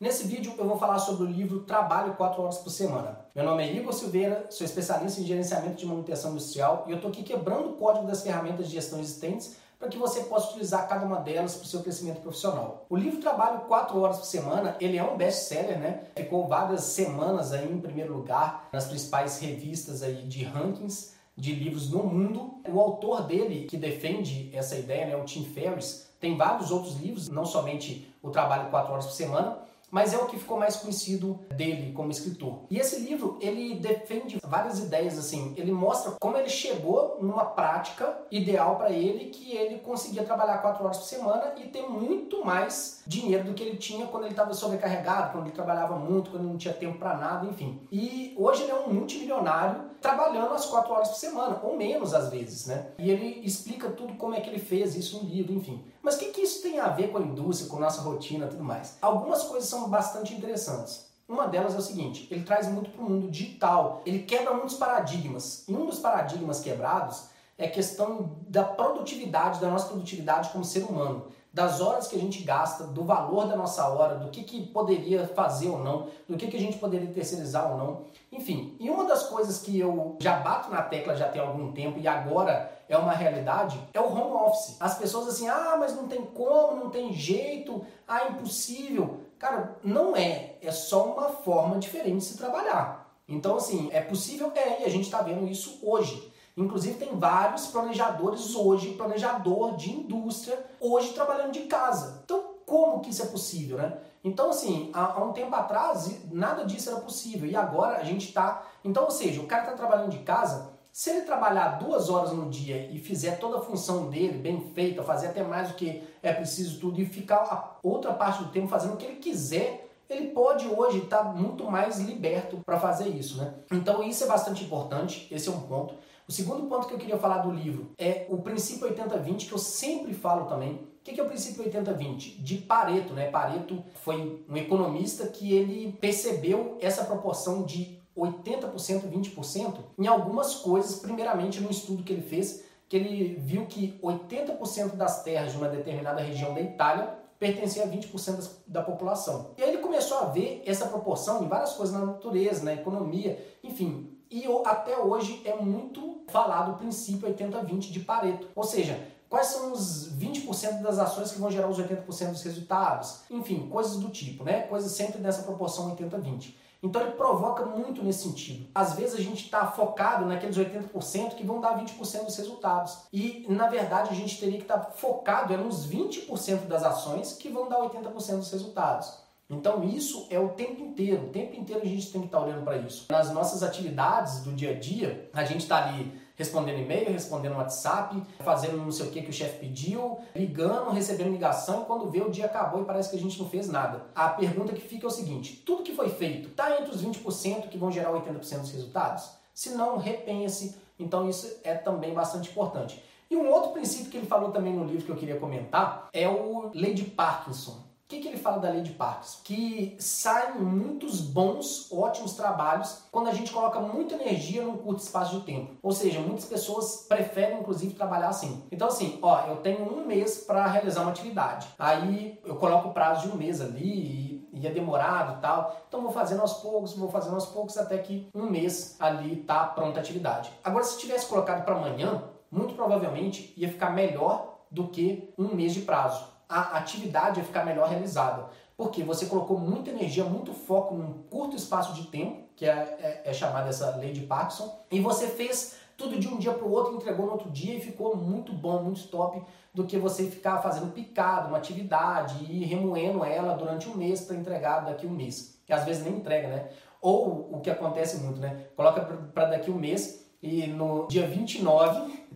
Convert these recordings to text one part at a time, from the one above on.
Nesse vídeo eu vou falar sobre o livro Trabalho 4 horas por semana. Meu nome é Igor Silveira, sou especialista em gerenciamento de manutenção industrial e eu estou aqui quebrando o código das ferramentas de gestão existentes para que você possa utilizar cada uma delas para o seu crescimento profissional. O livro Trabalho 4 horas por semana, ele é um best-seller, né? Ficou várias semanas aí em primeiro lugar nas principais revistas aí de rankings de livros no mundo. O autor dele, que defende essa ideia, né, o Tim Ferriss, tem vários outros livros, não somente o Trabalho 4 horas por semana, mas é o que ficou mais conhecido dele como escritor. E esse livro, ele defende várias ideias assim, ele mostra como ele chegou numa prática ideal para ele que ele conseguia trabalhar quatro horas por semana e ter muito mais dinheiro do que ele tinha quando ele estava sobrecarregado, quando ele trabalhava muito, quando ele não tinha tempo para nada, enfim. E hoje ele é um multimilionário trabalhando as quatro horas por semana, ou menos às vezes, né? E ele explica tudo como é que ele fez isso no livro, enfim. Mas o que, que isso tem a ver com a indústria, com nossa rotina tudo mais? Algumas coisas são bastante interessantes. Uma delas é o seguinte, ele traz muito para o mundo digital, ele quebra muitos paradigmas. E um dos paradigmas quebrados é a questão da produtividade, da nossa produtividade como ser humano das horas que a gente gasta, do valor da nossa hora, do que, que poderia fazer ou não, do que, que a gente poderia terceirizar ou não. Enfim, e uma das coisas que eu já bato na tecla já tem algum tempo e agora é uma realidade é o home office. As pessoas assim, ah, mas não tem como, não tem jeito, ah, é impossível. Cara, não é. É só uma forma diferente de se trabalhar. Então, assim, é possível? É, e a gente está vendo isso hoje. Inclusive tem vários planejadores hoje, planejador de indústria, hoje trabalhando de casa. Então, como que isso é possível, né? Então, assim, há, há um tempo atrás, nada disso era possível. E agora a gente está... Então, ou seja, o cara está trabalhando de casa, se ele trabalhar duas horas no dia e fizer toda a função dele bem feita, fazer até mais do que é preciso tudo e ficar a outra parte do tempo fazendo o que ele quiser, ele pode hoje estar tá muito mais liberto para fazer isso, né? Então isso é bastante importante, esse é um ponto. O segundo ponto que eu queria falar do livro é o princípio 80-20, que eu sempre falo também. O que é o princípio 80-20? De Pareto, né? Pareto foi um economista que ele percebeu essa proporção de 80%, 20% em algumas coisas, primeiramente no estudo que ele fez, que ele viu que 80% das terras de uma determinada região da Itália pertencia a 20% da população. E aí ele começou a ver essa proporção em várias coisas na natureza, na economia, enfim, e até hoje é muito falado o princípio 80-20 de Pareto. Ou seja, quais são os 20% das ações que vão gerar os 80% dos resultados? Enfim, coisas do tipo, né? Coisas sempre nessa proporção 80-20. Então ele provoca muito nesse sentido. Às vezes a gente está focado naqueles 80% que vão dar 20% dos resultados. E na verdade a gente teria que estar tá focado é nos 20% das ações que vão dar 80% dos resultados. Então isso é o tempo inteiro, o tempo inteiro a gente tem que estar olhando para isso. Nas nossas atividades do dia a dia, a gente está ali respondendo e-mail, respondendo WhatsApp, fazendo não sei o que que o chefe pediu, ligando, recebendo ligação, e quando vê o dia acabou e parece que a gente não fez nada. A pergunta que fica é o seguinte, tudo que foi feito está entre os 20% que vão gerar 80% dos resultados? Se não, repense. Então isso é também bastante importante. E um outro princípio que ele falou também no livro que eu queria comentar é o Lei de Parkinson. O que, que, ele fala da lei de Parkinson? Que saem muitos bons, ótimos trabalhos quando a gente coloca muita energia num curto espaço de tempo. Ou seja, muitas pessoas preferem, inclusive, trabalhar assim. Então, assim, ó, eu tenho um mês para realizar uma atividade. Aí eu coloco o prazo de um mês ali e, é demorado e tal. Então, vou fazendo aos poucos, vou fazendo aos poucos até que um mês ali tá pronta a atividade. Agora, se tivesse colocado para amanhã, muito provavelmente ia ficar melhor do que um mês de prazo a atividade ia ficar melhor realizada. Porque você colocou muita energia, muito foco num curto espaço de tempo, que é, é, é chamada essa lei de Parkinson, e você fez tudo de um dia para o outro, entregou no outro dia e ficou muito bom, muito top, do que você ficar fazendo picado, uma atividade e remoendo ela durante um mês para entregar daqui um mês. Que às vezes nem entrega, né? Ou o que acontece muito, né? Coloca para daqui um mês e no dia 29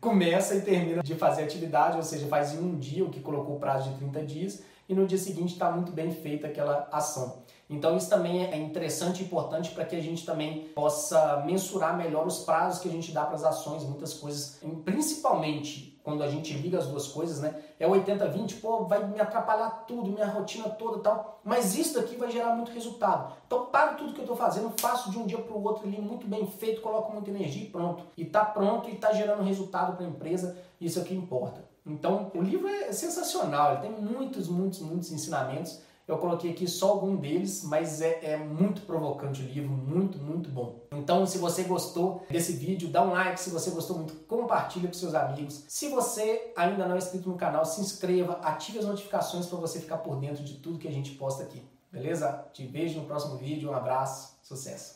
começa e termina de fazer atividade, ou seja, faz em um dia o que colocou o prazo de 30 dias e no dia seguinte está muito bem feita aquela ação. Então isso também é interessante e importante para que a gente também possa mensurar melhor os prazos que a gente dá para as ações, muitas coisas, principalmente quando a gente liga as duas coisas, né? É 80-20, pô, vai me atrapalhar tudo, minha rotina toda e tal, mas isso daqui vai gerar muito resultado. Então paro tudo que eu estou fazendo, faço de um dia para o outro ali, muito bem feito, coloco muita energia e pronto. E está pronto e está gerando resultado para a empresa, isso é o que importa. Então o livro é sensacional, ele tem muitos, muitos, muitos ensinamentos Eu coloquei aqui só algum deles, mas é, é, muito provocante o livro, muito, muito bom. Então, se você gostou desse vídeo, dá um like. Se você gostou muito, compartilha com seus amigos. Se você ainda não é inscrito no canal, se inscreva, ative as notificações para você ficar por dentro de tudo que a gente posta aqui. Beleza? Te vejo no próximo vídeo. Um abraço, sucesso!